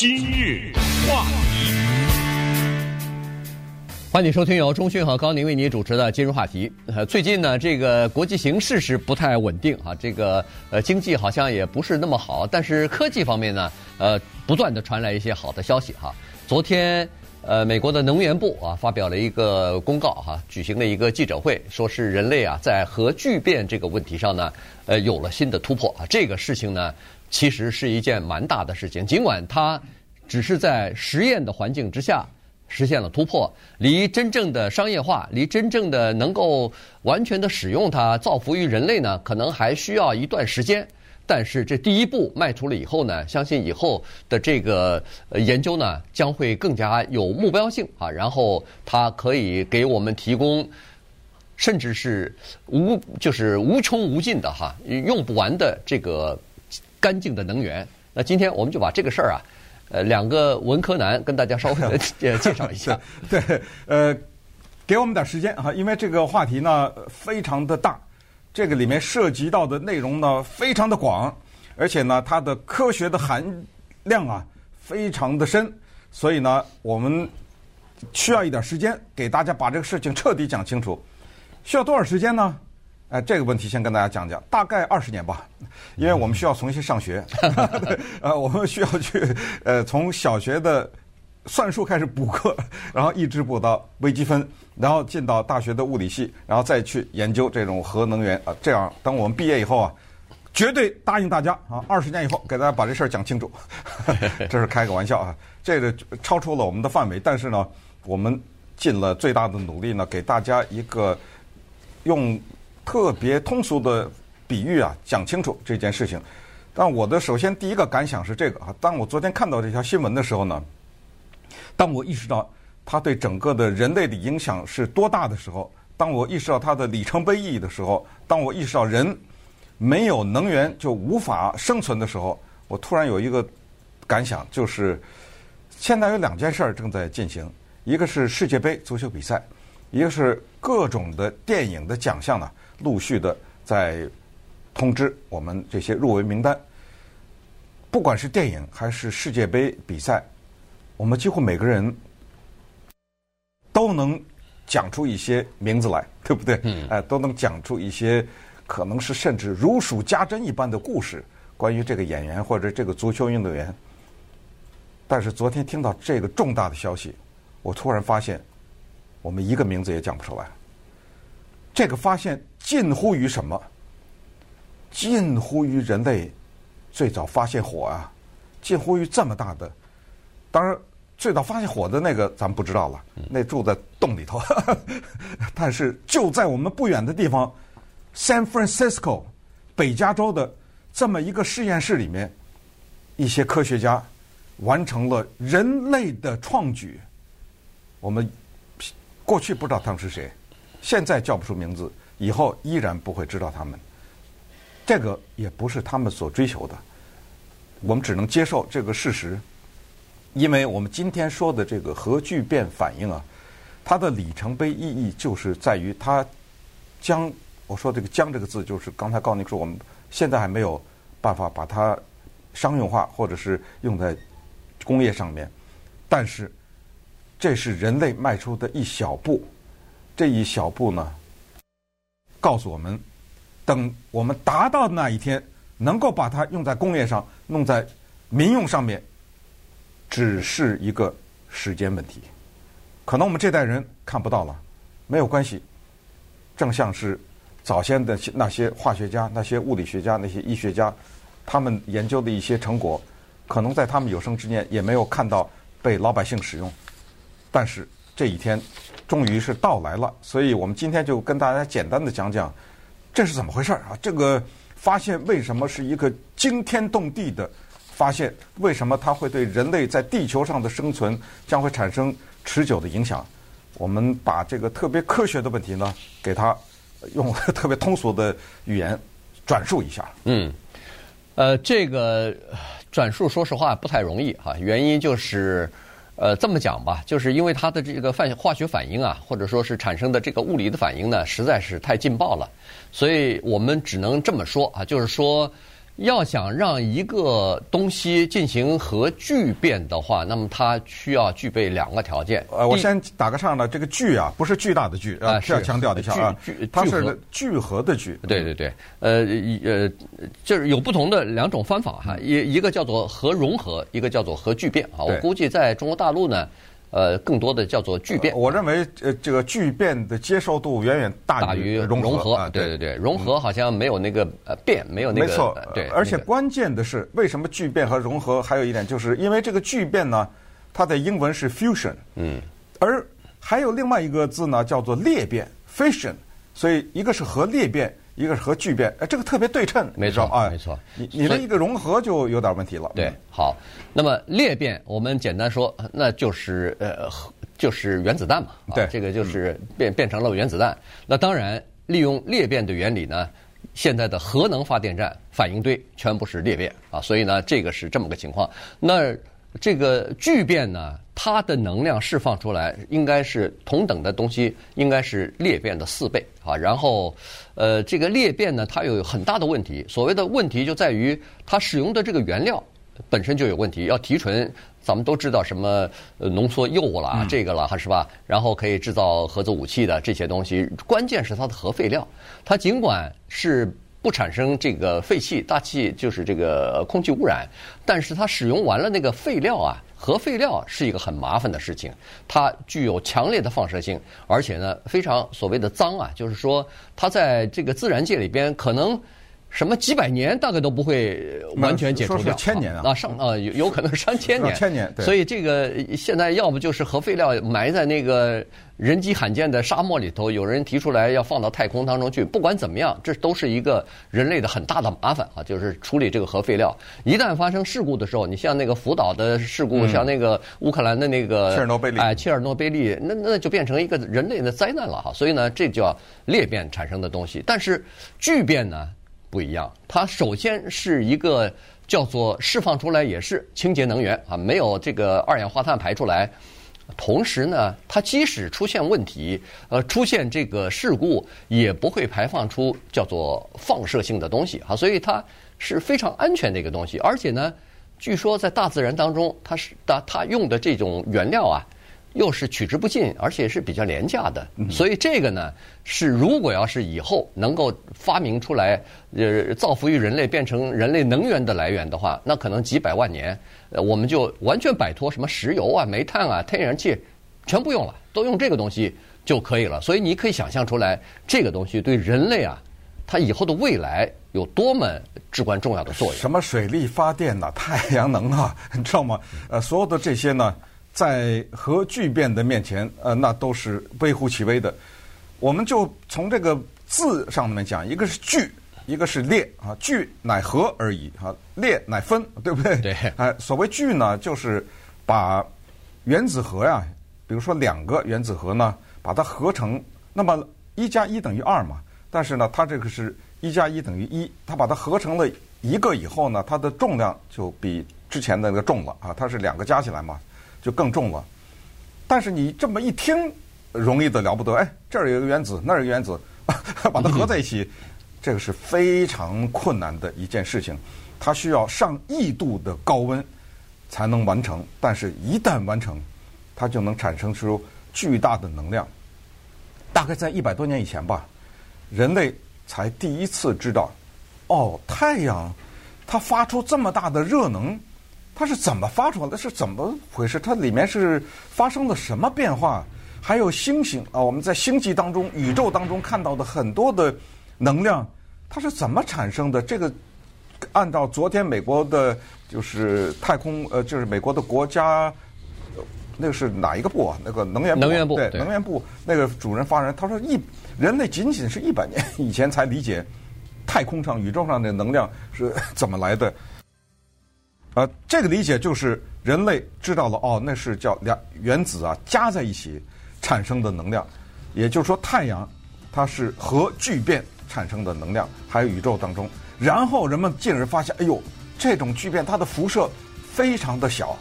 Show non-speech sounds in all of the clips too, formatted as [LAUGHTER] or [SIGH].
今日话题，欢迎收听由中讯和高宁为您主持的今日话题。呃，最近呢，这个国际形势是不太稳定啊，这个呃经济好像也不是那么好，但是科技方面呢，呃，不断的传来一些好的消息哈。昨天，呃，美国的能源部啊发表了一个公告哈，举行了一个记者会，说是人类啊在核聚变这个问题上呢，呃，有了新的突破啊。这个事情呢。其实是一件蛮大的事情，尽管它只是在实验的环境之下实现了突破，离真正的商业化，离真正的能够完全的使用它，造福于人类呢，可能还需要一段时间。但是这第一步迈出了以后呢，相信以后的这个研究呢，将会更加有目标性啊，然后它可以给我们提供，甚至是无就是无穷无尽的哈，用不完的这个。干净的能源。那今天我们就把这个事儿啊，呃，两个文科男跟大家稍微的介绍一下。[LAUGHS] 对，呃，给我们点时间哈，因为这个话题呢非常的大，这个里面涉及到的内容呢非常的广，而且呢它的科学的含量啊非常的深，所以呢我们需要一点时间给大家把这个事情彻底讲清楚。需要多少时间呢？哎，这个问题先跟大家讲讲，大概二十年吧，因为我们需要重新上学，[LAUGHS] 呃，我们需要去呃从小学的算术开始补课，然后一直补到微积分，然后进到大学的物理系，然后再去研究这种核能源啊。这样，等我们毕业以后啊，绝对答应大家啊，二十年以后给大家把这事儿讲清楚。[LAUGHS] 这是开个玩笑啊，这个超出了我们的范围，但是呢，我们尽了最大的努力呢，给大家一个用。特别通俗的比喻啊，讲清楚这件事情。但我的首先第一个感想是这个啊，当我昨天看到这条新闻的时候呢，当我意识到它对整个的人类的影响是多大的时候，当我意识到它的里程碑意义的时候，当我意识到人没有能源就无法生存的时候，我突然有一个感想，就是现在有两件事儿正在进行，一个是世界杯足球比赛，一个是各种的电影的奖项呢。陆续的在通知我们这些入围名单，不管是电影还是世界杯比赛，我们几乎每个人都能讲出一些名字来，对不对？嗯。哎，都能讲出一些可能是甚至如数家珍一般的故事，关于这个演员或者这个足球运动员。但是昨天听到这个重大的消息，我突然发现，我们一个名字也讲不出来。这个发现近乎于什么？近乎于人类最早发现火啊！近乎于这么大的。当然，最早发现火的那个咱们不知道了，那住在洞里头。[LAUGHS] 但是就在我们不远的地方，San Francisco，北加州的这么一个实验室里面，一些科学家完成了人类的创举。我们过去不知道他们是谁。现在叫不出名字，以后依然不会知道他们。这个也不是他们所追求的，我们只能接受这个事实。因为我们今天说的这个核聚变反应啊，它的里程碑意义就是在于它将我说这个“将”这个字，就是刚才告诉你说，我们现在还没有办法把它商用化，或者是用在工业上面，但是这是人类迈出的一小步。这一小步呢，告诉我们，等我们达到那一天，能够把它用在工业上，弄在民用上面，只是一个时间问题。可能我们这代人看不到了，没有关系。正像是早先的那些化学家、那些物理学家、那些医学家，他们研究的一些成果，可能在他们有生之年也没有看到被老百姓使用，但是。这一天终于是到来了，所以我们今天就跟大家简单的讲讲这是怎么回事儿啊？这个发现为什么是一个惊天动地的发现？为什么它会对人类在地球上的生存将会产生持久的影响？我们把这个特别科学的问题呢，给它用特别通俗的语言转述一下。嗯，呃，这个转述说实话不太容易哈，原因就是。呃，这么讲吧，就是因为它的这个反化学反应啊，或者说是产生的这个物理的反应呢，实在是太劲爆了，所以我们只能这么说啊，就是说，要想让一个东西进行核聚变的话，那么它需要具备两个条件。呃，我先打个岔呢，这个聚啊，不是巨大的聚啊，是要强调一下啊，它是聚合的聚。对对对，呃呃，就是有不同的两种方法哈，一一个叫做核融合，一个叫做核聚变啊。我估计在中国大陆呢。呃，更多的叫做聚变。我认为，呃，这个聚变的接受度远远大于融合。融合，对对对，融合好像没有那个呃变，没有那个。没错，对。而且关键的是，为什么聚变和融合还有一点，就是因为这个聚变呢，它的英文是 fusion，嗯，而还有另外一个字呢，叫做裂变 fission，所以一个是核裂变。一个是核聚变，哎，这个特别对称，没错啊，没错。你你的一个融合就有点问题了。对，好。那么裂变，我们简单说，那就是呃，就是原子弹嘛。对，这个就是变变成了原子弹。那当然，利用裂变的原理呢，现在的核能发电站反应堆全部是裂变啊，所以呢，这个是这么个情况。那这个聚变呢，它的能量释放出来应该是同等的东西，应该是裂变的四倍啊。然后，呃，这个裂变呢，它有很大的问题。所谓的问题就在于它使用的这个原料本身就有问题。要提纯，咱们都知道什么呃浓缩铀啦，这个啦哈是吧？然后可以制造核子武器的这些东西，关键是它的核废料。它尽管是。不产生这个废气，大气就是这个空气污染，但是它使用完了那个废料啊，核废料是一个很麻烦的事情，它具有强烈的放射性，而且呢非常所谓的脏啊，就是说它在这个自然界里边可能。什么几百年大概都不会完全解除掉，说是千年啊，啊上啊有有可能上千年，千年。所以这个现在要不就是核废料埋在那个人迹罕见的沙漠里头，有人提出来要放到太空当中去。不管怎么样，这都是一个人类的很大的麻烦啊，就是处理这个核废料。一旦发生事故的时候，你像那个福岛的事故，嗯、像那个乌克兰的那个切尔诺贝利，哎，切尔诺贝利，那那就变成一个人类的灾难了哈。所以呢，这叫裂变产生的东西。但是聚变呢？不一样，它首先是一个叫做释放出来也是清洁能源啊，没有这个二氧化碳排出来。同时呢，它即使出现问题，呃，出现这个事故，也不会排放出叫做放射性的东西啊，所以它是非常安全的一个东西。而且呢，据说在大自然当中，它是它它用的这种原料啊。又是取之不尽，而且是比较廉价的，所以这个呢，是如果要是以后能够发明出来，呃，造福于人类，变成人类能源的来源的话，那可能几百万年，呃，我们就完全摆脱什么石油啊、煤炭啊、天然气，全不用了，都用这个东西就可以了。所以你可以想象出来，这个东西对人类啊，它以后的未来有多么至关重要的作用。什么水力发电呐、太阳能啊，你知道吗？呃，所有的这些呢。[LAUGHS] 在核聚变的面前，呃，那都是微乎其微的。我们就从这个字上面讲，一个是聚，一个是裂啊。聚乃合而已啊，裂乃分，对不对？[LAUGHS] 对。[LAUGHS] 哎，所谓聚呢，就是把原子核呀，比如说两个原子核呢，把它合成，那么一加一等于二嘛。但是呢，它这个是一加一等于一，它把它合成了一个以后呢，它的重量就比之前的那个重了啊。它是两个加起来嘛。就更重了，但是你这么一听，容易的了不得。哎，这儿有一个原子，那儿有一个原子，[LAUGHS] 把它合在一起，这个是非常困难的一件事情，它需要上亿度的高温才能完成。但是，一旦完成，它就能产生出巨大的能量。大概在一百多年以前吧，人类才第一次知道，哦，太阳它发出这么大的热能。它是怎么发出来的？是怎么回事？它里面是发生了什么变化？还有星星啊，我们在星际当中、宇宙当中看到的很多的能量，它是怎么产生的？这个按照昨天美国的，就是太空呃，就是美国的国家，那个是哪一个部啊？那个能源部，能源部对，对能源部那个主任发言，他说一人类仅仅是一百年 [LAUGHS] 以前才理解太空上、宇宙上的能量是 [LAUGHS] 怎么来的。呃，这个理解就是人类知道了哦，那是叫两原子啊加在一起产生的能量，也就是说太阳它是核聚变产生的能量，还有宇宙当中，然后人们进而发现，哎呦，这种聚变它的辐射非常的小，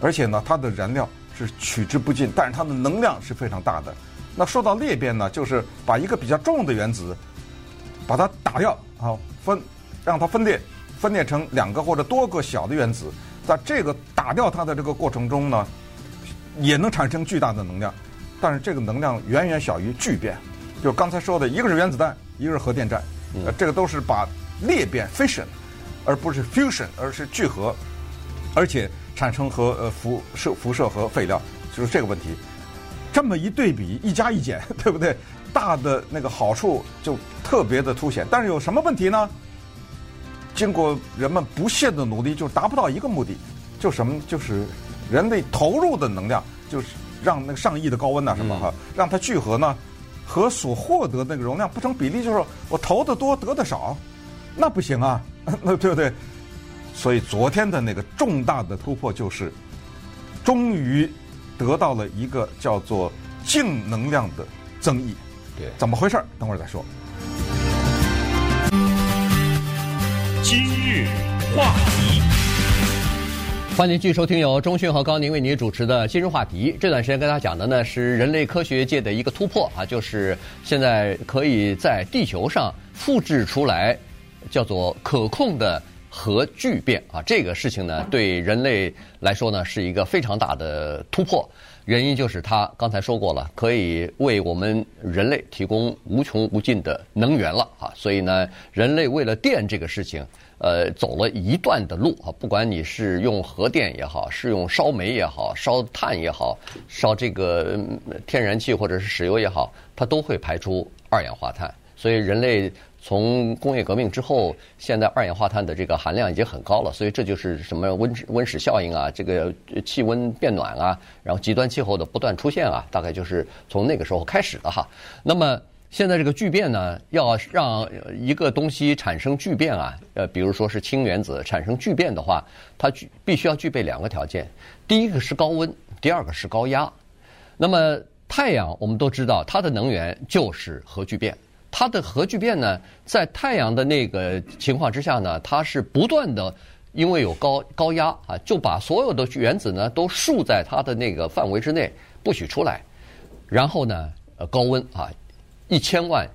而且呢它的燃料是取之不尽，但是它的能量是非常大的。那说到裂变呢，就是把一个比较重的原子把它打掉啊，分让它分裂。分裂成两个或者多个小的原子，在这个打掉它的这个过程中呢，也能产生巨大的能量，但是这个能量远远小于聚变。就刚才说的，一个是原子弹，一个是核电站，呃，这个都是把裂变 fission，而不是 fusion，而是聚合，而且产生核呃辐射辐射和废料，就是这个问题。这么一对比，一加一减，对不对？大的那个好处就特别的凸显，但是有什么问题呢？经过人们不懈的努力，就达不到一个目的，就什么？就是人类投入的能量，就是让那个上亿的高温呐什么哈，让它聚合呢，和所获得那个容量不成比例，就是我投的多得的少，那不行啊，那 [LAUGHS] 对不对？所以昨天的那个重大的突破就是，终于得到了一个叫做净能量的增益。对，怎么回事？等会儿再说。今日话题，欢迎继续收听由中讯和高宁为您主持的《今日话题》。这段时间跟大家讲的呢是人类科学界的一个突破啊，就是现在可以在地球上复制出来叫做可控的核聚变啊，这个事情呢对人类来说呢是一个非常大的突破。原因就是它刚才说过了，可以为我们人类提供无穷无尽的能源了啊！所以呢，人类为了电这个事情，呃，走了一段的路啊。不管你是用核电也好，是用烧煤也好，烧炭也好，烧这个天然气或者是石油也好，它都会排出二氧化碳。所以人类。从工业革命之后，现在二氧化碳的这个含量已经很高了，所以这就是什么温温室效应啊，这个气温变暖啊，然后极端气候的不断出现啊，大概就是从那个时候开始的哈。那么现在这个聚变呢，要让一个东西产生聚变啊，呃，比如说是氢原子产生聚变的话，它具必须要具备两个条件，第一个是高温，第二个是高压。那么太阳我们都知道，它的能源就是核聚变。它的核聚变呢，在太阳的那个情况之下呢，它是不断的，因为有高高压啊，就把所有的原子呢都束在它的那个范围之内，不许出来。然后呢，呃，高温啊，一千万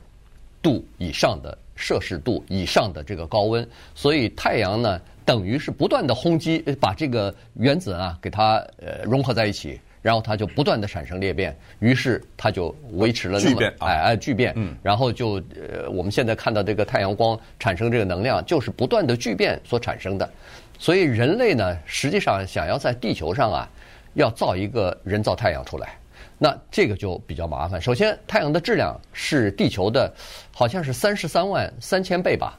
度以上的摄氏度以上的这个高温，所以太阳呢，等于是不断的轰击，把这个原子啊给它呃融合在一起。然后它就不断的产生裂变，于是它就维持了那么哎哎聚变，然后就呃我们现在看到这个太阳光产生这个能量，就是不断的聚变所产生的。所以人类呢，实际上想要在地球上啊，要造一个人造太阳出来，那这个就比较麻烦。首先，太阳的质量是地球的，好像是三十三万三千倍吧。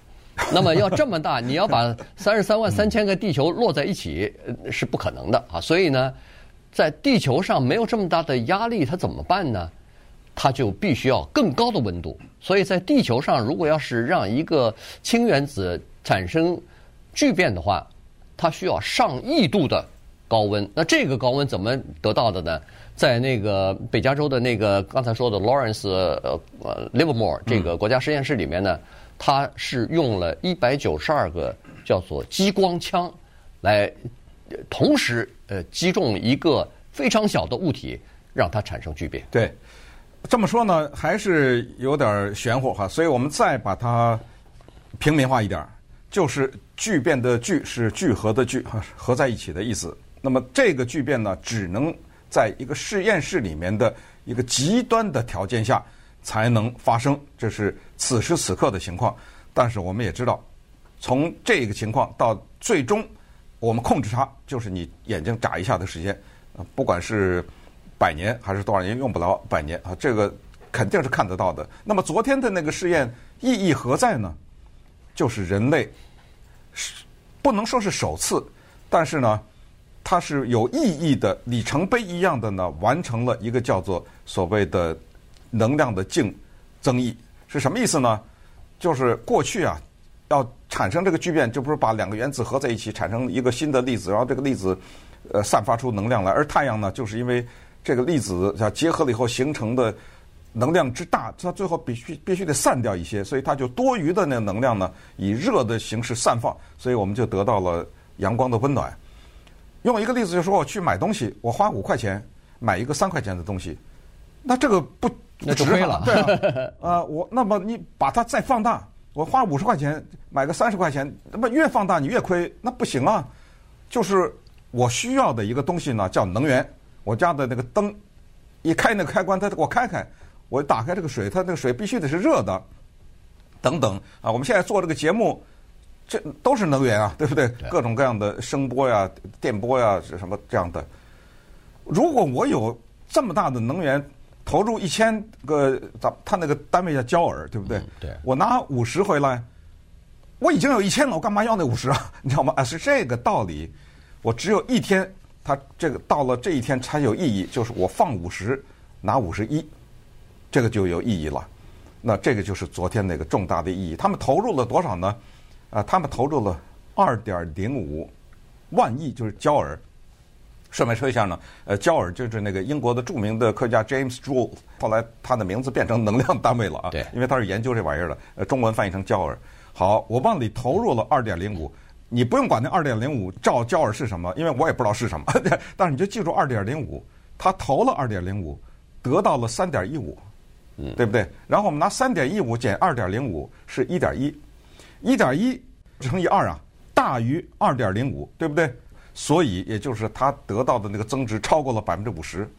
那么要这么大，你要把三十三万三千个地球落在一起，是不可能的啊。所以呢。在地球上没有这么大的压力，它怎么办呢？它就必须要更高的温度。所以在地球上，如果要是让一个氢原子产生聚变的话，它需要上亿度的高温。那这个高温怎么得到的呢？在那个北加州的那个刚才说的 Lawrence 呃呃 Livermore 这个国家实验室里面呢，它是用了一百九十二个叫做激光枪来。同时，呃，击中一个非常小的物体，让它产生聚变。对，这么说呢，还是有点玄乎哈。所以我们再把它平民化一点，就是聚变的聚是聚合的聚，合在一起的意思。那么这个聚变呢，只能在一个实验室里面的一个极端的条件下才能发生，这是此时此刻的情况。但是我们也知道，从这个情况到最终。我们控制它，就是你眼睛眨一下的时间，不管是百年还是多少年，用不了百年啊，这个肯定是看得到的。那么昨天的那个试验意义何在呢？就是人类是不能说是首次，但是呢，它是有意义的里程碑一样的呢，完成了一个叫做所谓的能量的净增益，是什么意思呢？就是过去啊。要产生这个聚变，就不是把两个原子合在一起产生一个新的粒子，然后这个粒子呃散发出能量来。而太阳呢，就是因为这个粒子它结合了以后形成的能量之大，它最后必须必须得散掉一些，所以它就多余的那能量呢，以热的形式散放，所以我们就得到了阳光的温暖。用一个例子就说，我去买东西，我花五块钱买一个三块钱的东西，那这个不那就亏了，对啊，呃，我那么你把它再放大。我花五十块钱买个三十块钱，那么越放大你越亏，那不行啊。就是我需要的一个东西呢，叫能源。我家的那个灯一开那个开关，它给我开开，我打开这个水，它那个水必须得是热的。等等啊，我们现在做这个节目，这都是能源啊，对不对？各种各样的声波呀、电波呀，是什么这样的？如果我有这么大的能源，投入一千个，咱他那个单位叫焦耳，对不对？嗯、对。我拿五十回来，我已经有一千了，我干嘛要那五十啊？你知道吗？啊，是这个道理。我只有一天，他这个到了这一天才有意义，就是我放五十，拿五十一，这个就有意义了。那这个就是昨天那个重大的意义。他们投入了多少呢？啊，他们投入了二点零五万亿，就是焦耳。顺便说一下呢，呃，焦耳就是那个英国的著名的科学家 James Joule，后来他的名字变成能量单位了啊。对。因为他是研究这玩意儿的，呃，中文翻译成焦耳。好，我往里投入了二点零五，你不用管那二点零五兆焦耳是什么，因为我也不知道是什么。[LAUGHS] 但是你就记住二点零五，他投了二点零五，得到了三点一五。对不对？然后我们拿三点一五减二点零五是一点一，一点一乘以二啊，大于二点零五，对不对？所以也就是他得到的那个增值超过了百分之五十，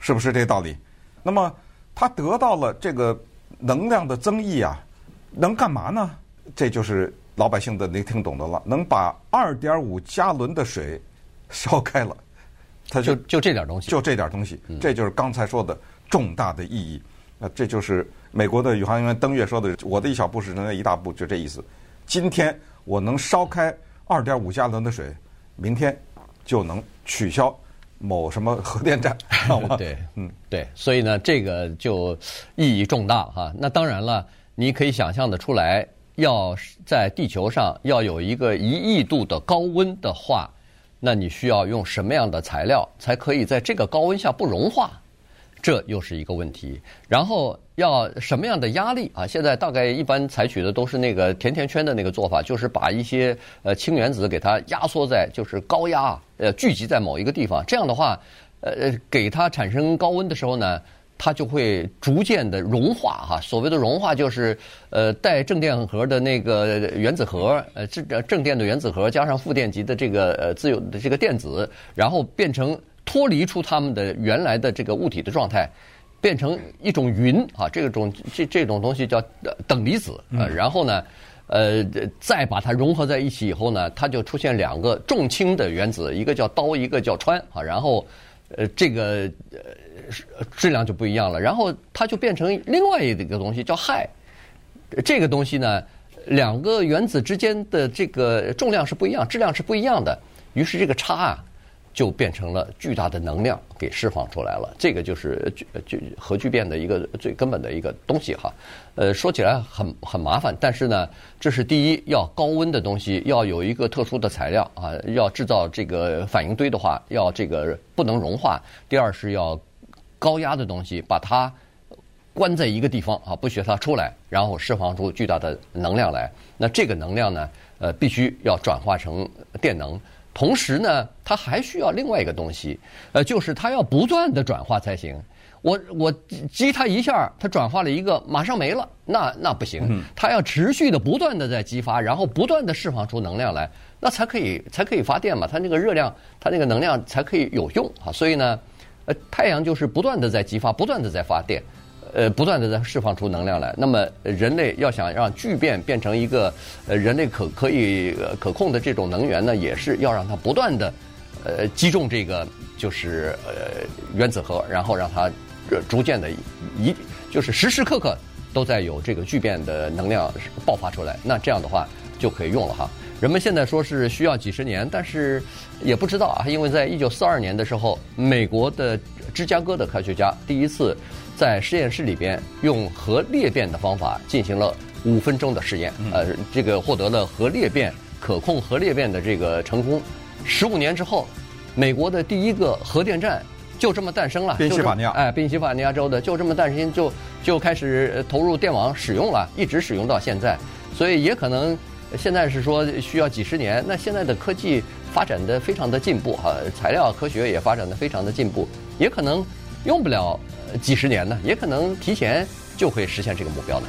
是不是这个道理？那么他得到了这个能量的增益啊，能干嘛呢？这就是老百姓的能听懂的了，能把二点五加仑的水烧开了，他就就这点东西，就这点东西，这就是刚才说的重大的意义。那这就是美国的宇航员登月说的：“我的一小步是人类一大步”，就这意思。今天我能烧开二点五加仑的水，明天就能取消某什么核电站，知道吗？[LAUGHS] 对，嗯，对。所以呢，这个就意义重大哈。那当然了，你可以想象的出来，要在地球上要有一个一亿度的高温的话，那你需要用什么样的材料才可以在这个高温下不融化？这又是一个问题，然后要什么样的压力啊？现在大概一般采取的都是那个甜甜圈的那个做法，就是把一些呃氢原子给它压缩在，就是高压呃聚集在某一个地方。这样的话，呃给它产生高温的时候呢，它就会逐渐的融化哈。所谓的融化就是呃带正电荷的那个原子核，呃正正电的原子核加上负电极的这个呃自由的这个电子，然后变成。脱离出它们的原来的这个物体的状态，变成一种云啊，这种这这种东西叫等离子啊。然后呢，呃，再把它融合在一起以后呢，它就出现两个重氢的原子，一个叫氘，一个叫氚啊。然后，呃，这个呃质量就不一样了。然后它就变成另外一个东西叫氦。这个东西呢，两个原子之间的这个重量是不一样，质量是不一样的。于是这个差啊。就变成了巨大的能量给释放出来了，这个就是聚聚核聚变的一个最根本的一个东西哈。呃，说起来很很麻烦，但是呢，这是第一，要高温的东西，要有一个特殊的材料啊，要制造这个反应堆的话，要这个不能融化。第二是要高压的东西，把它关在一个地方啊，不许它出来，然后释放出巨大的能量来。那这个能量呢，呃，必须要转化成电能。同时呢，它还需要另外一个东西，呃，就是它要不断的转化才行。我我激它一下，它转化了一个，马上没了，那那不行。它要持续的不断的在激发，然后不断的释放出能量来，那才可以才可以发电嘛。它那个热量，它那个能量才可以有用啊。所以呢，呃，太阳就是不断的在激发，不断的在发电。呃，不断的在释放出能量来。那么，人类要想让聚变变成一个呃人类可可以可控的这种能源呢，也是要让它不断的呃击中这个就是呃原子核，然后让它逐渐的一就是时时刻刻都在有这个聚变的能量爆发出来。那这样的话就可以用了哈。人们现在说是需要几十年，但是也不知道啊，因为在一九四二年的时候，美国的芝加哥的科学家第一次。在实验室里边用核裂变的方法进行了五分钟的实验，呃，这个获得了核裂变可控核裂变的这个成功。十五年之后，美国的第一个核电站就这么诞生了。宾夕法尼亚，哎，宾夕法尼亚州的就这么诞生，就就开始投入电网使用了，一直使用到现在。所以也可能现在是说需要几十年。那现在的科技发展的非常的进步哈，材料科学也发展的非常的进步，也可能用不了。几十年呢，也可能提前就会实现这个目标呢。